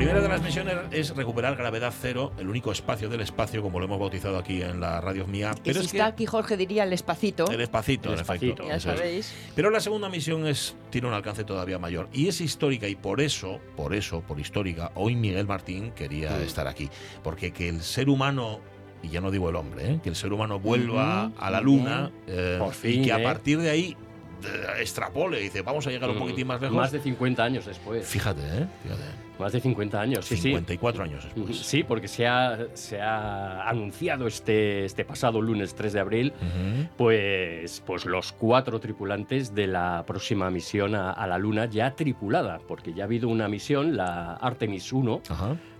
primera de las misiones es recuperar gravedad cero, el único espacio del espacio, como lo hemos bautizado aquí en la radio mía. Pero si está aquí Jorge diría el espacito. El espacito, en efecto. Ya sabéis. Pero la segunda misión es tiene un alcance todavía mayor y es histórica y por eso, por eso, por histórica, hoy Miguel Martín quería estar aquí, porque que el ser humano y ya no digo el hombre, ¿eh? que el ser humano vuelva a la luna eh, y que a ¿eh? partir de ahí extrapole y dice, vamos a llegar un mm, poquitín más lejos. Más de 50 años después. Fíjate, ¿eh? Fíjate. Más de 50 años, sí, 54 años después. Sí, porque se ha, se ha anunciado este, este pasado lunes 3 de abril, pues, pues los cuatro tripulantes de la próxima misión a, la Luna ya tripulada, porque ya ha habido una misión, la Artemis 1,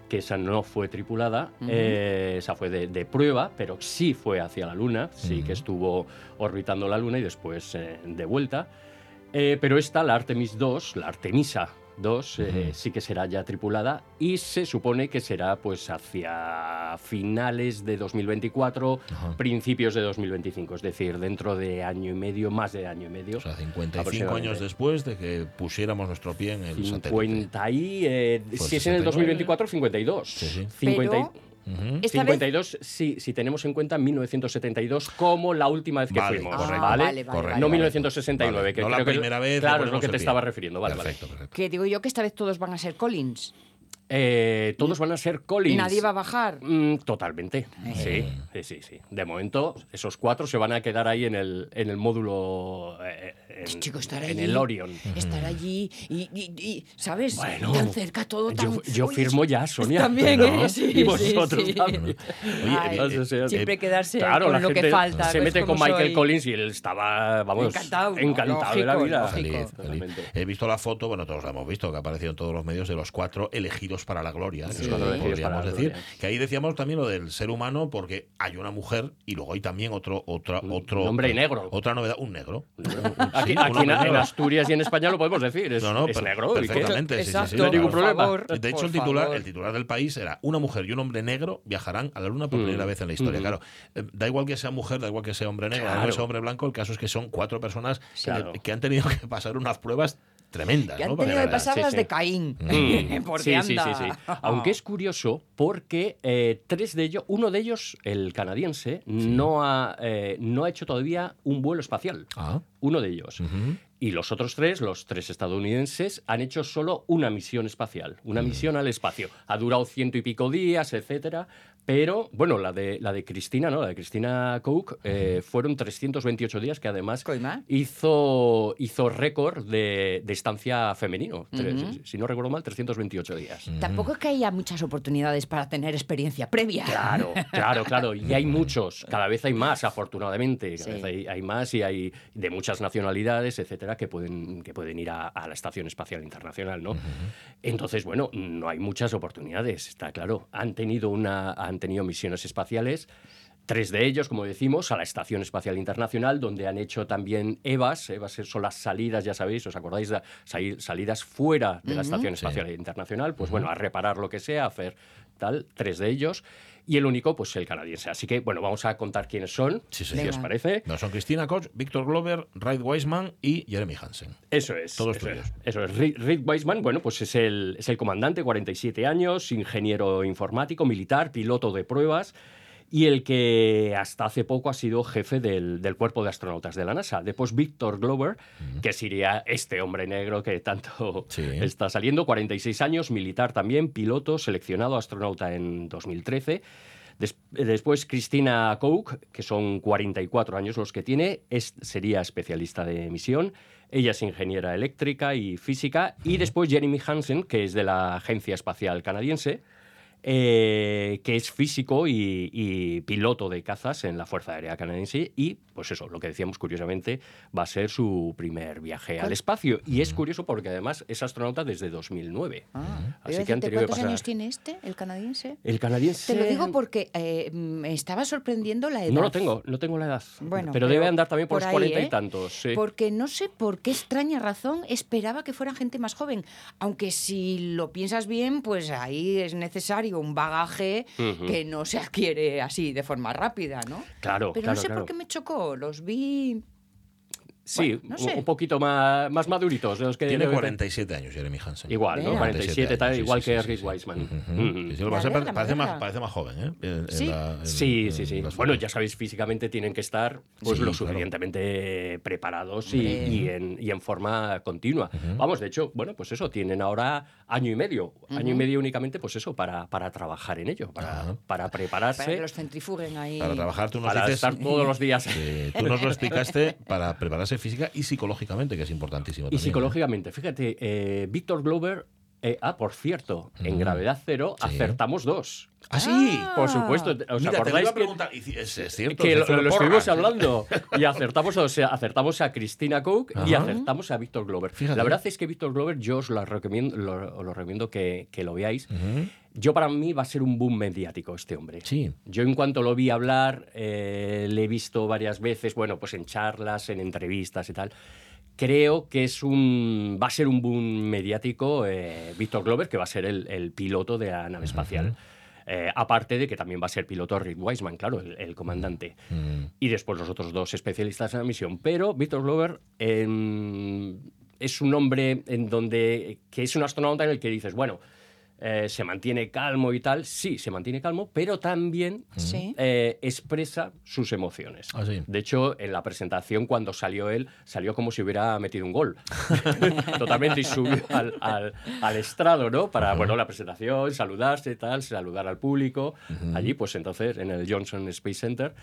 que esa no fue tripulada, eh, esa fue de, prueba, pero sí fue hacia la Luna, sí que estuvo orbitando la Luna y después eh, de vuelta. Eh, pero esta, la Artemis 2, la Artemisa 2 eh, sí que será ya tripulada y se supone que será pues hacia finales de 2024, principios de 2025, es decir, dentro de año y medio, más de año y medio. O sea, 55 años después de que pusiéramos nuestro pie en el 50 Y, eh, si es en el 2024, 52. Sí, sí. 50 52, si, si, tenemos en cuenta 1972 como la última vez que fuimos, ¿vale? no 1969, que no creo la primera vez. Claro, es lo que te estaba refiriendo, vale, perfecto, perfecto. Que digo yo que esta vez todos van a ser Collins. Eh, todos van a ser Collins. ¿Nadie va a bajar? Mm, totalmente. Sí, sí, sí, De momento, esos cuatro se van a quedar ahí en el, en el módulo. Eh, en, Chico, estar allí, en el Orion. Estar allí y, ¿sabes? tan cerca todo. Tan... Yo, firmo ya, Sonia. También, ¿eh? Sí, y vosotros sí, también. Oye, siempre quedarse claro, con lo que falta. Se mete con Michael Collins y él estaba, vamos, encantado, encantado de la vida. Feliz, He visto la foto, bueno, todos la hemos visto, que ha aparecido en todos los medios de los cuatro elegidos para la gloria podríamos decir. Que ahí decíamos también lo del ser humano, porque hay una mujer y luego hay también otro, otra, otro. hombre negro. Otra novedad, un negro. aquí, en, Asturias y en España lo podemos decir. Es, negro. Perfectamente, sí, sí, No hay ningún problema. de hecho, el titular, el titular del país era una mujer y un hombre negro viajarán a la luna por primera mm. vez en la historia. Mm. Claro, eh, da igual que sea mujer, da igual que sea hombre negro, da igual que sea hombre blanco, el caso es que son cuatro personas que han tenido que pasar unas pruebas tremendas. Que han tenido que pasar las de Caín. Mm. sí, sí, sí, Aunque es curioso porque eh, tres de ellos, uno de ellos, el canadiense, no, ha, eh, no ha hecho todavía un vuelo espacial. Ah. Uno de ellos. Y los otros tres, los tres estadounidenses, han hecho solo una misión espacial, una misión al espacio. Ha durado ciento y pico días, etcétera, pero, bueno, la de, la de Cristina, ¿no? La de Cristina Cook eh, fueron 328 días, que además hizo, hizo récord de, estancia femenino. Si no recuerdo mal, 328 días. Tampoco es que haya muchas oportunidades para tener experiencia previa. Claro, claro, claro. Y hay muchos, cada vez hay más, afortunadamente. Cada vez hay, más y hay de muchas nacionalidades, etcétera, que pueden, que pueden ir a, la Estación Espacial Internacional, ¿no? Entonces, bueno, no hay muchas oportunidades, está claro. Han tenido una han tenido misiones espaciales. Tres de ellos, como decimos, a la Estación Espacial Internacional, donde han hecho también EVAs. EVAs son las salidas, ya sabéis, ¿os acordáis? De salidas fuera de la Estación Espacial Internacional. Pues bueno, a reparar lo que sea, a hacer tal. Tres de ellos y el único, pues el canadiense. Así que, bueno, vamos a contar quiénes son, si os parece. No, son Cristina Koch, Víctor Glover, Reid Weisman y Jeremy Hansen. Eso es. Todos eso tuyos. Es, eso es. Reid Weisman, bueno, pues es el, es el comandante, 47 años, ingeniero informático, militar, piloto de pruebas y el que hasta hace poco ha sido jefe del, cuerpo de astronautas de la NASA. Después Víctor Glover, que sería este hombre negro que tanto está saliendo, 46 años, militar también, piloto, seleccionado astronauta en 2013. después Cristina Koch, que son 44 años los que tiene, es, sería especialista de misión. Ella es ingeniera eléctrica y física. Y después Jeremy Hansen, que es de la Agencia Espacial Canadiense eh, que es físico y, piloto de cazas en la Fuerza Aérea Canadiense y, pues eso, lo que decíamos curiosamente, va a ser su primer viaje al espacio. Y es curioso porque además es astronauta desde 2009. Ah, Así que ¿Cuántos años tiene este, el canadiense? El canadiense... Te lo digo porque eh, me estaba sorprendiendo la edad. No lo tengo, no tengo la edad. Bueno, pero, debe andar también por, los cuarenta y ¿eh? tantos. Porque no sé por qué extraña razón esperaba que fuera gente más joven. Aunque si lo piensas bien, pues ahí es necesario un bagaje que no se adquiere así de forma rápida, ¿no? Claro, Pero no sé por qué me chocó, los vi Sí, Bueno, no sé. un poquito más, más maduritos. de los que Tiene debe- 47 años Jeremy Hansen. Igual, ¿no? Venga. 47, tal, sí, igual sí, que sí, Rick. Wiseman. Parece, más, parece más joven, ¿eh? En- en Sí. la- en- Sí, en sí, Bueno, ya sabéis, físicamente tienen que estar pues Sí, lo claro. suficientemente preparados y, Hombre. y en, y en forma continua. Vamos, de hecho, bueno, pues eso, tienen ahora año y medio. Año y medio únicamente, pues eso, para, para trabajar en ello, para, para prepararse, Para que los centrifuguen ahí. Para trabajar, tú nos para dices. estar todos los días. tú nos lo explicaste para prepararse física y psicológicamente, que es importantísimo. Y también, ¿eh? psicológicamente, fíjate, eh, Víctor Glover, eh, ah, por cierto, en Gravedad Cero Sí. acertamos dos. ¡Ah, sí! Ah. Por supuesto, ¿os Mira, te lo acordáis iba a que, y Es, es cierto. que lo, estuvimos sí. hablando y acertamos, o sea, acertamos a Christina Cook y acertamos a Víctor Glover. Fíjate. La verdad es que Víctor Glover yo os lo recomiendo, lo, os lo recomiendo que, que lo veáis. Yo para mí va a ser un boom mediático este hombre. Sí. Yo en cuanto lo vi hablar, eh, le he visto varias veces, bueno, pues en charlas, en entrevistas y tal. Creo que es un, va a ser un boom mediático eh, Víctor Glover, que va a ser el, el piloto de la nave espacial. Eh, aparte de que también va a ser piloto Rick Wiseman, claro, el, el comandante. Mm. Y después los otros dos especialistas en la misión. Pero Víctor Glover em, es un hombre en donde, que es un astronauta en el que dices, bueno, eh, se mantiene calmo y tal. Sí, se mantiene calmo, pero también Sí. eh, expresa sus emociones. Ah, sí. De hecho, en la presentación, cuando salió él, salió como si hubiera metido un gol. Totalmente y subió al, al- al estrado, ¿no? Para, bueno, la presentación, saludarse, tal, saludar al público. Allí, pues entonces, en el Johnson Space Center.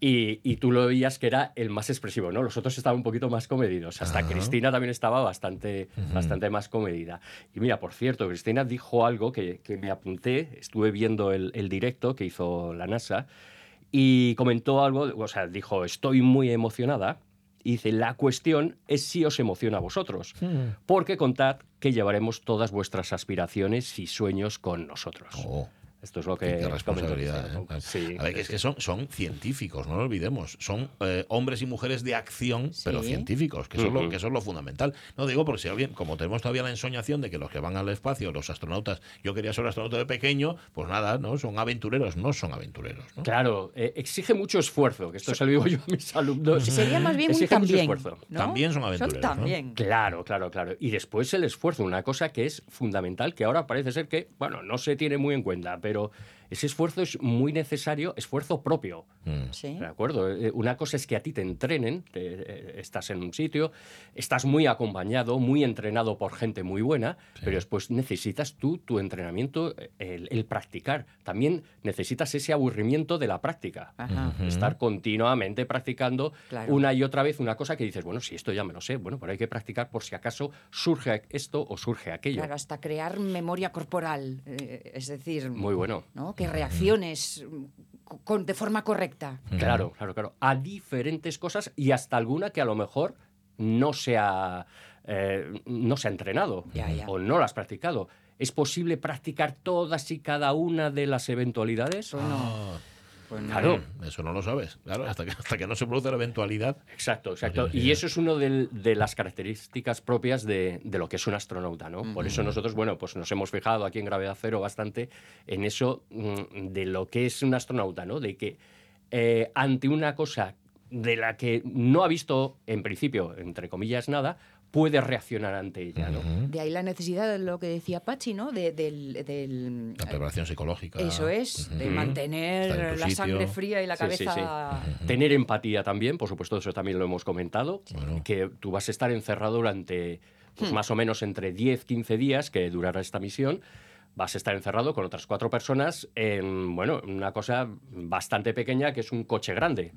Y, y tú lo veías que era el más expresivo, ¿no? Los otros estaban un poquito más comedidos. Hasta Ajá. Cristina también estaba bastante, bastante más comedida. Y mira, por cierto, Cristina dijo algo que, que me apunté. Estuve viendo el, el directo que hizo la NASA y comentó algo, o sea, dijo, estoy muy emocionada. Y dice, la cuestión es si os emociona a vosotros, Mm. porque contad que llevaremos todas vuestras aspiraciones y sueños con nosotros. Oh. Esto es lo que qué responsabilidad. ¿eh? Sí, a ver, que es que son, son científicos, no lo olvidemos. Son eh, hombres y mujeres de acción, Sí. pero científicos, que eso, es lo, que eso es lo fundamental. No digo porque si alguien, como tenemos todavía la ensoñación de que los que van al espacio, los astronautas, yo quería ser astronauta de pequeño, pues nada, no son aventureros, no son aventureros. ¿no? Claro, eh, exige mucho esfuerzo, que esto se lo digo yo a mis alumnos. Sería más bien un Exige mucho también. esfuerzo. ¿no? También son aventureros, ¿no? también. Claro, claro, claro. Y después el esfuerzo, una cosa que es fundamental, que ahora parece ser que, bueno, no se tiene muy en cuenta, pero title. Ese esfuerzo es muy necesario, esfuerzo propio. Mm. Sí. ¿De acuerdo? Eh, Una cosa es que a ti te entrenen, te- eh, estás en un sitio, estás muy acompañado, muy entrenado por gente muy buena, pero después necesitas tú tu entrenamiento, eh, el, el practicar. También necesitas ese aburrimiento de la práctica. Ajá. Estar continuamente practicando Claro. una y otra vez una cosa que dices, bueno, si esto ya me lo sé, bueno, pero hay que practicar por si acaso surge esto o surge aquello. Claro, hasta crear memoria corporal. eh, es decir, Muy bueno. ¿no? que reacciones mm, con, de forma correcta. Claro, claro, claro. A diferentes cosas y hasta alguna que a lo mejor no se ha, eh, no se ha entrenado Ya, ya. o no la has practicado. ¿Es posible practicar todas y cada una de las eventualidades? No. Ah, Pues no. Claro. Eso no lo sabes. Claro, hasta que, hasta que no se produce la eventualidad. Exacto, exacto. sí, Y eso es una de, de las características propias de, de lo que es un astronauta, ¿no? Por eso nosotros, bueno, pues nos hemos fijado aquí en Gravedad Cero bastante en eso mm, de lo que es un astronauta, ¿no? De que eh, ante una cosa de la que no ha visto, en principio, entre comillas, nada, puede reaccionar ante ella. De ahí la necesidad de lo que decía Pachi, ¿no? De- del, del- La preparación psicológica. eso es, de mantener la sitio. sangre fría y la Sí, sí, cabeza. Tener empatía también, por supuesto, eso también lo hemos comentado, Bueno. que tú vas a estar encerrado durante pues, más o menos entre 10, 15 días que durará esta misión. Vas a estar encerrado con otras cuatro personas en, bueno, una cosa bastante pequeña que es un coche grande.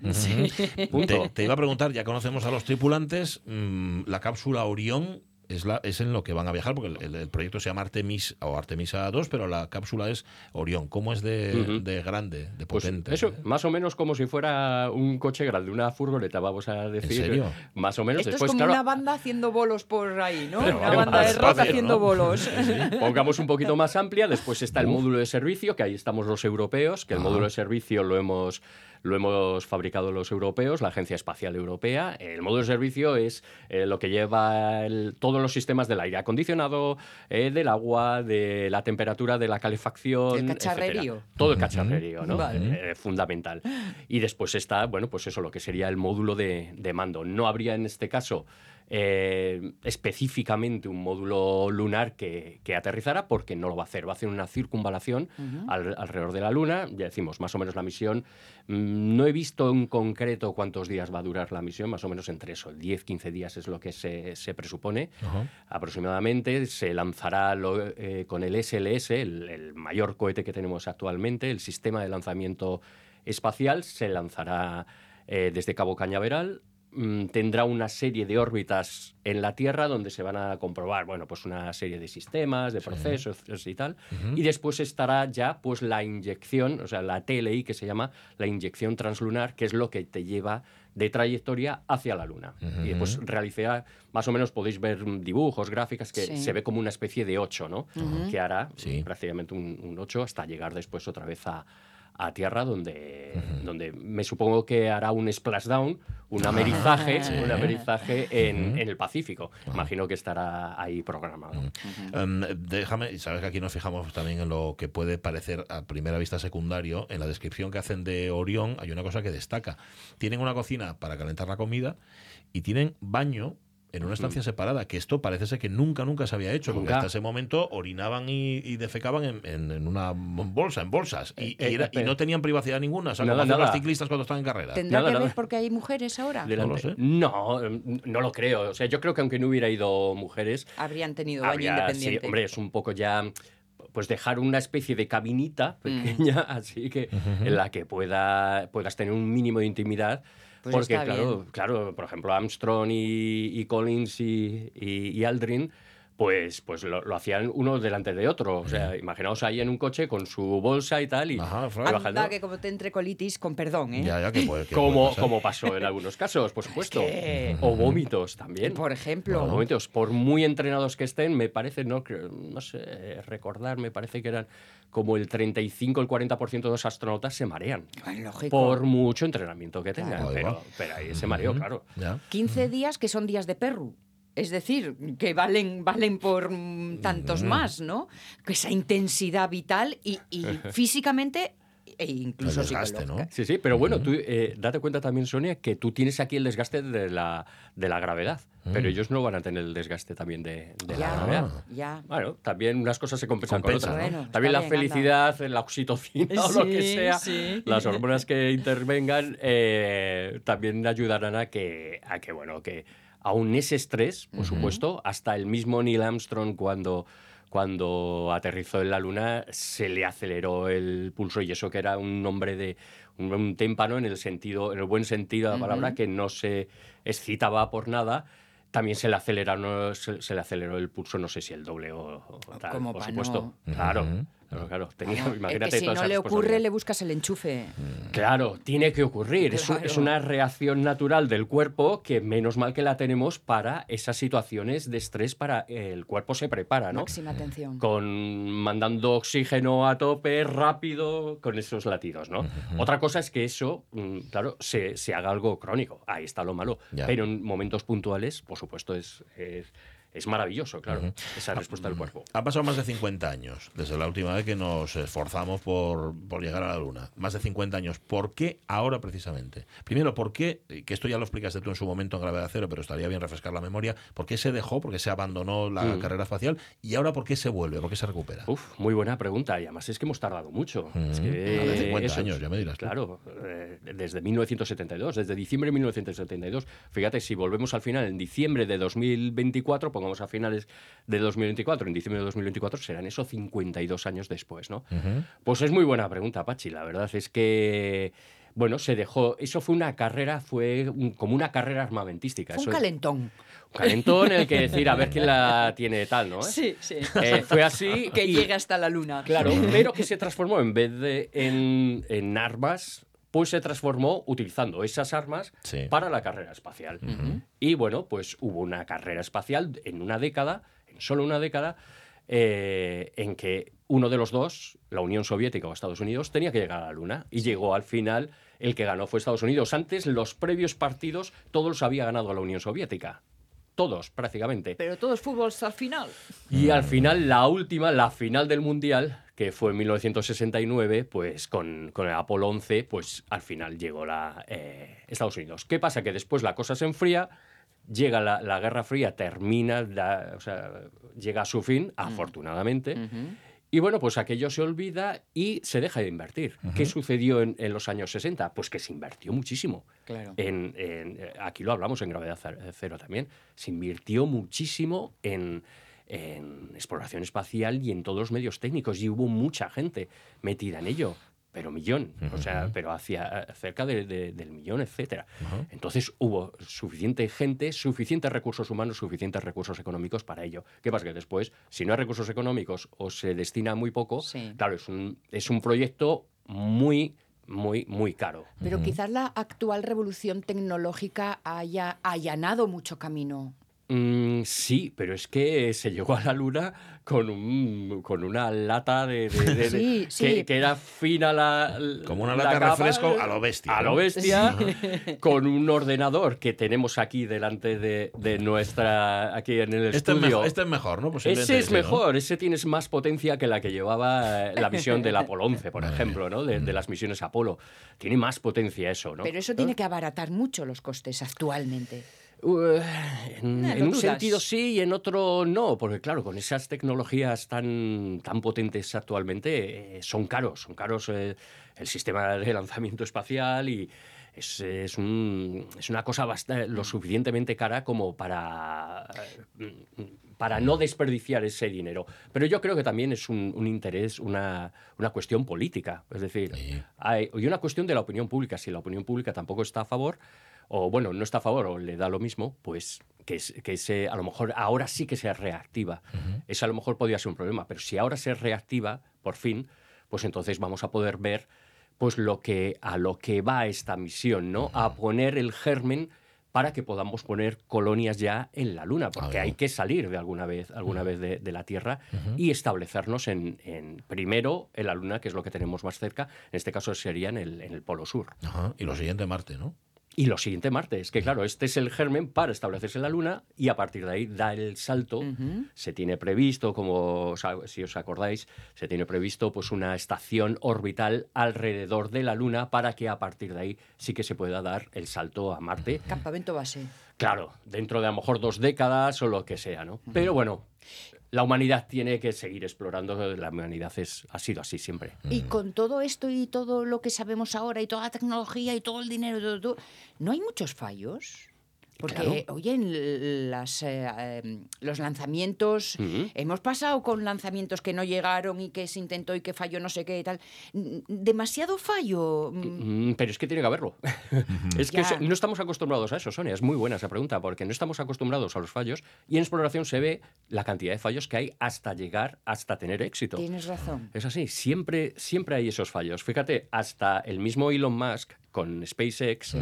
Punto. Te, te iba a preguntar, ya conocemos a los tripulantes, mm, la cápsula Orión es, la, es en lo que van a viajar, porque el, el- proyecto se llama Artemis o Artemisa 2, pero la cápsula es Orión. ¿Cómo es de, de grande, de Pues potente? eso, eh? más o menos como si fuera un coche grande, una furgoneta, vamos a decir. serio? Más o menos. Esto Después, es como claro, una banda haciendo bolos por ahí, ¿no? Pero Una banda de rock haciendo ¿no? bolos. Pongamos un poquito más amplia, después está el Uf. módulo de servicio, que ahí estamos los europeos, que el módulo de servicio lo hemos, lo hemos fabricado los europeos, la Agencia Espacial Europea. El módulo de servicio es eh, lo que lleva todos los sistemas del aire acondicionado, eh, del agua, de la temperatura, de la calefacción. El cacharrerío. Todo el cacharrerío, ¿no? Eh, fundamental. Y después está, bueno, pues eso, lo que sería el módulo de, de mando. No habría en este caso eh, específicamente un módulo lunar que, aterrizara, porque no lo va a hacer. Va a hacer una circunvalación alrededor de la Luna. Ya decimos, más o menos la misión. Mm, no he visto en concreto cuántos días va a durar la misión, más o menos entre eso, 10, 15 días es lo que se, presupone aproximadamente. Se lanzará eh, con el SLS, el mayor cohete que tenemos actualmente, el sistema de lanzamiento espacial, se lanzará eh, desde Cabo Cañaveral tendrá una serie de órbitas en la Tierra donde se van a comprobar, bueno, pues una serie de sistemas, de procesos y tal. Y después estará ya pues la inyección, o sea, la TLI que se llama la inyección translunar, que es lo que te lleva de trayectoria hacia la Luna. Y después realizará, más o menos podéis ver dibujos, gráficas, que se ve como una especie de 8, ¿no? Que hará prácticamente un, un 8 hasta llegar después otra vez a, a tierra donde, donde me supongo que hará un splashdown, un ah, amerizaje, un amerizaje en, en, el Pacífico. Imagino que estará ahí programado. Em, déjame, sabes que aquí nos fijamos también en lo que puede parecer a primera vista secundario. En la descripción que hacen de Orión hay una cosa que destaca. Tienen una cocina para calentar la comida y tienen baño en una estancia separada, que esto parece ser que nunca, nunca se había hecho, porque hasta ese momento orinaban y, defecaban en, una bolsa, en bolsas, y, eh, eh, no tenían privacidad ninguna, o los ciclistas cuando están en carrera. ¿Tendrá que ver porque hay mujeres ahora? No lo sé. No, no lo creo. O sea, yo creo que aunque no hubiera ido mujeres... Habrían tenido baño independiente. hombre, es un poco ya pues dejar una especie de cabinita mm. pequeña, así que en la que pueda, puedas tener un mínimo de intimidad pues Porque, claro, claro, por ejemplo, Armstrong y, Collins y, Aldrin pues, pues lo, hacían uno delante de otro. O sea, imaginaos ahí en un coche con su bolsa y tal. Y Ajá, que como te entre colitis, con perdón, ¿eh? Ya, ya, que puede, como, como pasó en algunos casos, por supuesto. O vómitos también. Por ejemplo. vómitos, por muy entrenados que estén, me parece, no, no sé, recordar, me parece que eran como el 35, el 40% de los astronautas se marean. Por mucho entrenamiento que tengan. Pero, pero, ahí se mareó, claro. 15 días que son días de perro. Es decir, que valen, valen por tantos más, ¿no? Que esa intensidad vital y, físicamente e incluso desgaste, ¿no? Sí, sí, pero bueno, tú eh, date cuenta también, Sonia, que tú tienes aquí el desgaste de la, de la gravedad, pero mm. ellos no van a tener el desgaste también de, la gravedad. Ya. Bueno, también unas cosas se compensan con otras. también la felicidad, la oxitocina o lo que sea, las hormonas que intervengan, eh, también ayudarán a que, a que bueno, que aún ese estrés, por supuesto, hasta el mismo Neil Armstrong cuando, cuando aterrizó en la Luna se le aceleró el pulso y eso que era un nombre de un, témpano en el sentido, en el buen sentido de la palabra, que no se excitaba por nada. También se le, aceleraron, se, le aceleró el pulso, no sé si el doble o, tal, por supuesto. Claro. Claro, claro. imagínate si no le ocurre, le buscas el enchufe. Mm. Claro, tiene que ocurrir. Es, una reacción natural del cuerpo que menos mal que la tenemos para esas situaciones de estrés para el cuerpo se prepara, ¿no? Máxima atención. Con mandando oxígeno a tope rápido con esos latidos, ¿no? Otra cosa es que eso, mm, claro, se, haga algo crónico. Ahí está lo malo. Pero en momentos puntuales, por supuesto, es es maravilloso, claro, esa respuesta del cuerpo. Ha pasado más de 50 años desde la última vez que nos esforzamos por, por, llegar a la Luna. Más de 50 años. ¿Por qué ahora precisamente? Primero, ¿por qué? Que esto ya lo explicaste tú en su momento en Gravedad Cero, pero estaría bien refrescar la memoria. ¿Por qué se dejó? ¿Por qué se abandonó la mm. carrera espacial? ¿Y ahora por qué se vuelve? ¿Por qué se recupera? Uf, muy buena pregunta. Y además es que hemos tardado mucho. Es que, 50 años, ya me dirás. Claro, eh, desde 1972, desde diciembre de 1972. Fíjate, si volvemos al final, en diciembre de 2024, pongamos a finales de 2024, en diciembre de 2024, serán eso 52 años después, ¿no? Pues es muy buena pregunta, Pachi. La verdad es que bueno, se dejó. Eso fue una carrera, fue como una carrera armamentística. un calentón. Un calentón en el que decir a ver quién la tiene tal, ¿no? Sí, sí. Eh, fue así. que llegue hasta la luna. Claro, pero que se transformó en vez de en, en armas pues se transformó utilizando esas armas para la carrera espacial. Y bueno, pues hubo una carrera espacial en una década, en solo una década, eh, en que uno de los dos, la Unión Soviética o Estados Unidos, tenía que llegar a la Luna. Y llegó al final el que ganó fue Estados Unidos. Antes, los previos partidos, todos los había ganado la Unión Soviética. Todos, prácticamente. Pero todo es fútbol el final. Y al final, la última, la final del Mundial, que fue en 1969, pues con, con el Apolo 11, pues al final llegó la, eh, Estados Unidos. ¿Qué pasa? Que después la cosa se enfría, llega la, la Guerra Fría, termina, la- o sea, llega a su fin, afortunadamente. Y bueno, pues aquello se olvida y se deja de invertir. ¿Qué sucedió en, en los años 60? Pues que se invirtió muchísimo. Claro. En, en- eh, aquí lo hablamos en Gravedad Cer- Cero también. Se invirtió muchísimo en, en exploración espacial y en todos los medios técnicos. Y hubo mucha gente metida en ello. Pero millón, o sea, pero hacia eh, cerca de- de- del millón, etcétera. Entonces hubo suficiente gente, suficientes recursos humanos, suficientes recursos económicos para ello. ¿Qué pasa? Que después, si no hay recursos económicos o se destina muy poco, Sí. claro, es un, es un proyecto muy, muy, muy caro. Pero quizás la actual revolución tecnológica haya allanado mucho camino. Mm, sí, pero es que se llegó a la luna con, un, con una lata de, de- de- de- Sí, que, era fina la Como una la lata de capa, refresco a lo bestia, a lo bestia con un ordenador que tenemos aquí delante de, de nuestra aquí en el Este es, estudio mejor, este es mejor, ¿no? Ese es sí, ¿no? mejor, ese tienes más potencia que la que llevaba la misión del Apolo 11, por ejemplo, ¿no? De, de las misiones Apolo. Tiene más potencia eso, ¿no? Pero eso tiene que abaratar mucho los costes actualmente. Uh, en, Eh, un sentido sí y en otro no, porque claro, con esas tecnologías tan, tan potentes actualmente eh, son caros, son caros eh, el sistema de lanzamiento espacial y es, es, un- es una cosa bastante, lo suficientemente cara como para, eh, para no desperdiciar ese dinero. Pero yo creo que también es un, un interés, una, una cuestión política, es decir, Sí. hay, y una cuestión de la opinión pública. Si la opinión pública tampoco está a favor, o bueno, no está a favor o le da lo mismo, pues que, es- que se, a lo mejor ahora sí que se reactiva. Eso a lo mejor podría ser un problema, pero si ahora se reactiva, por fin, pues entonces vamos a poder ver pues lo que, a lo que va esta misión, ¿no? A poner el germen para que podamos poner colonias ya en la Luna, porque hay que salir de alguna vez, alguna vez de, de la Tierra y establecernos en, en- primero en la Luna, que es lo que tenemos más cerca, en este caso sería en el, en el Polo Sur. Ajá, Y lo siguiente, Marte, ¿no? Y lo siguiente Marte, es que claro, este es el germen para establecerse en la Luna y a partir de ahí da el salto. Se tiene previsto, como si os acordáis, se tiene previsto pues una estación orbital alrededor de la Luna para que a partir de ahí sí que se pueda dar el salto a Marte. Campamento base. Claro, dentro de a lo mejor dos décadas o lo que sea, ¿no? Pero bueno, la humanidad tiene que seguir explorando, la humanidad es, ha sido así siempre. Y con todo esto y todo lo que sabemos ahora y toda la tecnología y todo el dinero, y todo, todo, ¿no hay muchos fallos? Porque, oye, en las, eh, eh, los lanzamientos, Ujú. hemos pasado con lanzamientos que no llegaron y que se intentó y que falló no sé qué y tal. Mm, Demasiado fallo. Mm, Mm, Pero es que tiene que haberlo. es que Ya. eso- no estamos acostumbrados a eso, Sonia. Es muy buena esa pregunta, porque no estamos acostumbrados a los fallos y en exploración se ve la cantidad de fallos que hay hasta llegar, hasta tener éxito. Tienes razón. Es así, siempre, siempre hay esos fallos. Fíjate, hasta el mismo Elon Musk con SpaceX,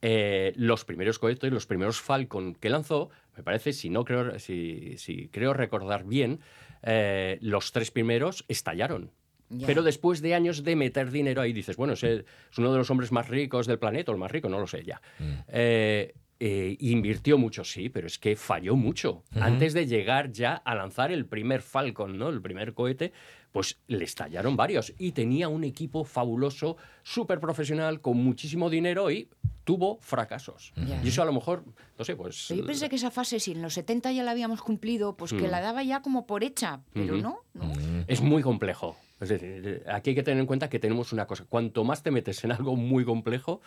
eh, los primeros cohetes, los primeros Falcon que lanzó, me parece, si no creo, si, si creo recordar bien, eh, los tres primeros estallaron. Ya. Pero después de años de meter dinero ahí, dices, bueno, es, el- es uno de los hombres más ricos del planeta, o el más rico, no lo sé ya. Eh, eh, invirtió mucho, sí, pero es que falló mucho. Antes de llegar ya a lanzar el primer Falcon, ¿no? El primer cohete, pues le estallaron varios. Y tenía un equipo fabuloso, súper profesional, con muchísimo dinero y tuvo fracasos. Y eso a lo mejor, no sé, pues... Pero yo pensé que esa fase, si en los 70 ya la habíamos cumplido, pues que la daba ya como por hecha, pero no, no. Es muy complejo. Es decir, aquí hay que tener en cuenta que tenemos una cosa. Cuanto más te metes en algo muy complejo,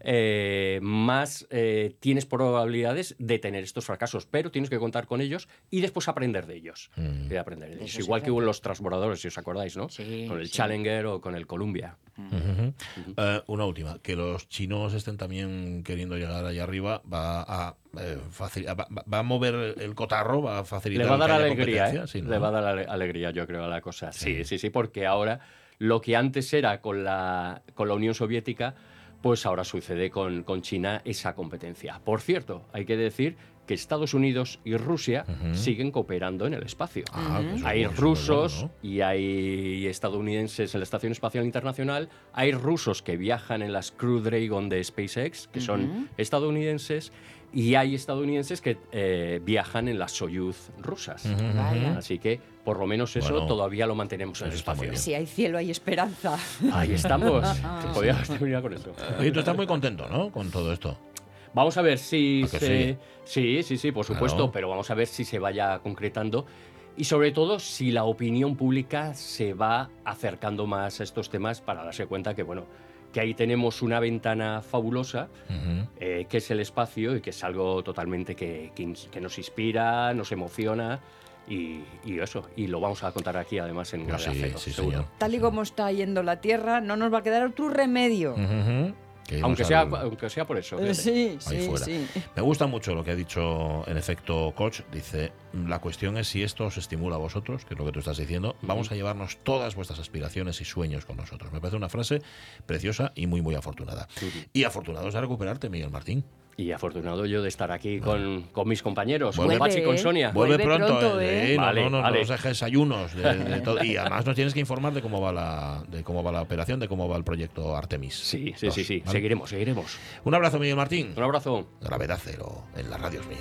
eh, más eh, tienes probabilidades de tener estos fracasos. Pero tienes que contar con ellos y después aprender de ellos. Mm. Y aprender de De ellos. eso Igual que hubo los transbordadores, si os acordáis, ¿no? Sí, con el sí. Challenger o con el Columbia. Eh, una última, que los chinos estén también queriendo llegar allá arriba va a, eh, facil- va, a mover el cotarro, va a facilitar Le va a dar alegría, competencia, ¿eh? sí, ¿no? Le va a dar ale- alegría, yo creo, a la cosa. Sí, sí, sí, porque ahora lo que antes era con la, con la Unión Soviética, pues ahora sucede con, con China esa competencia. Por cierto, hay que decir que Estados Unidos y Rusia siguen cooperando en el espacio. Ah, eso es Hay es rusos bueno, y hay estadounidenses en la Estación Espacial Internacional. Hay rusos que viajan en las Crew Dragon de SpaceX, que son estadounidenses. Y hay estadounidenses que eh, viajan en las Soyuz rusas. Así que, por lo menos eso Bueno, todavía lo mantenemos en el espacio. Si hay cielo, hay esperanza. Ahí estamos. Podríamos terminar con eso. Oye, tú estás muy contento, ¿no? Con todo esto. Vamos a ver si ¿A que se... sí? sí, sí, por supuesto, Claro. pero vamos a ver si se vaya concretando y sobre todo si la opinión pública se va acercando más a estos temas para darse cuenta que, bueno, que ahí tenemos una ventana fabulosa, eh, que es el espacio y que es algo totalmente que, que nos inspira, nos emociona y, y eso, y lo vamos a contar aquí además en Grave sí, Acero, sí, seguro. señor. Tal y como está yendo la Tierra, no nos va a quedar otro remedio. Aunque sea, al- aunque sea por eso. Eh, fíjate. Sí, Ahí sí, fuera. sí. Me gusta mucho lo que ha dicho, en efecto, Coach. Dice, la cuestión es si esto os estimula a vosotros, que es lo que tú estás diciendo. Vamos a llevarnos todas vuestras aspiraciones y sueños con nosotros. Me parece una frase preciosa y muy, muy afortunada. Y afortunados de recuperarte, Miguel Martín. Y afortunado yo de estar aquí con, con mis compañeros, con Vuelve. Pachi y con Sonia. Vuelve, Vuelve pronto, pronto, eh, ¿eh? no, Vale, no, no, nos dejes ayunos de, de todo. Y además nos tienes que informar de cómo va la, de cómo va la operación, de cómo va el proyecto Artemis. Sí, sí, Dos, sí, sí. ¿vale? Seguiremos, seguiremos. Un abrazo, Miguel Martín. Un abrazo. Gravedad cero en la radio es mía.